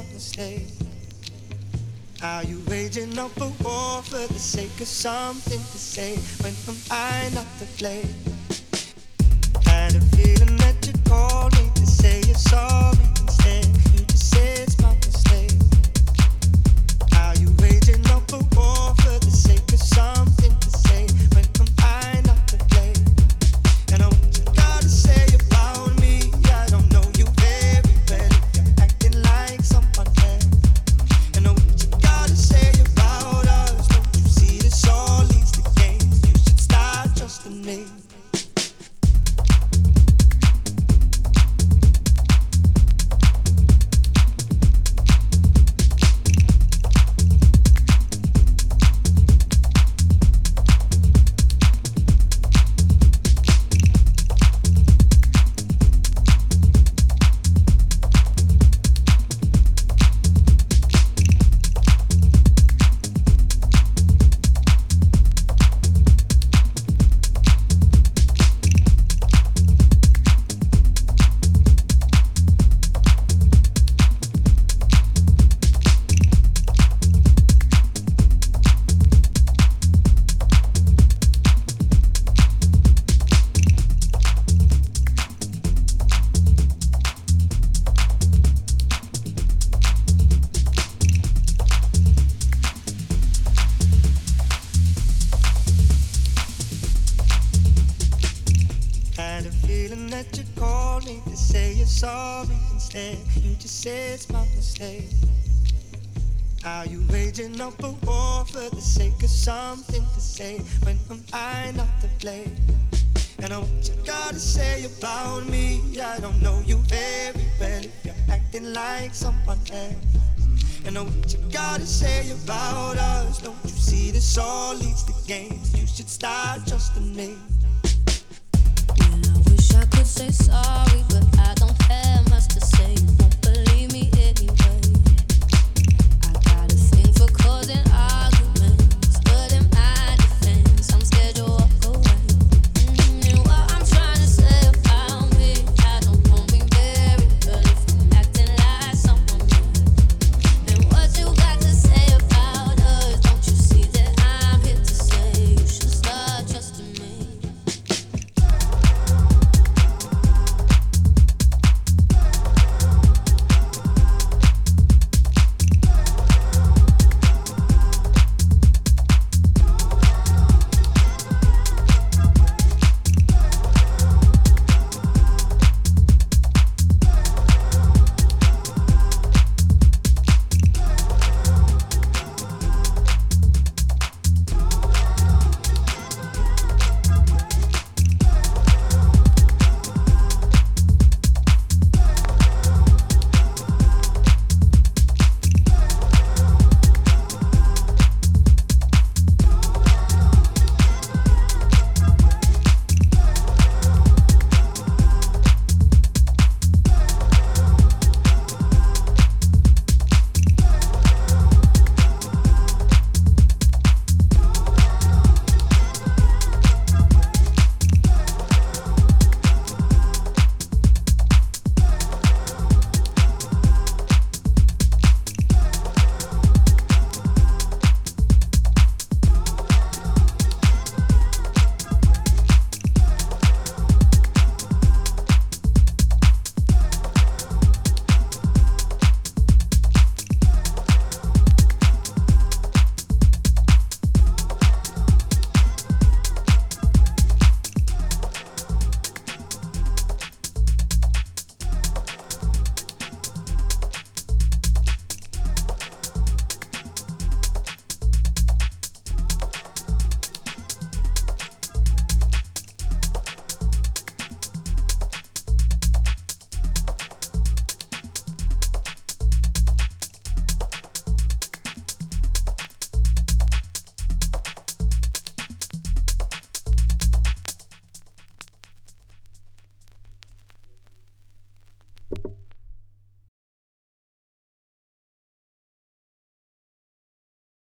not mistake. Are you waging up a war for the sake of something to say when am I not to blame? I know what you gotta say about us. Don't you see this all leads to games? You should start just a name.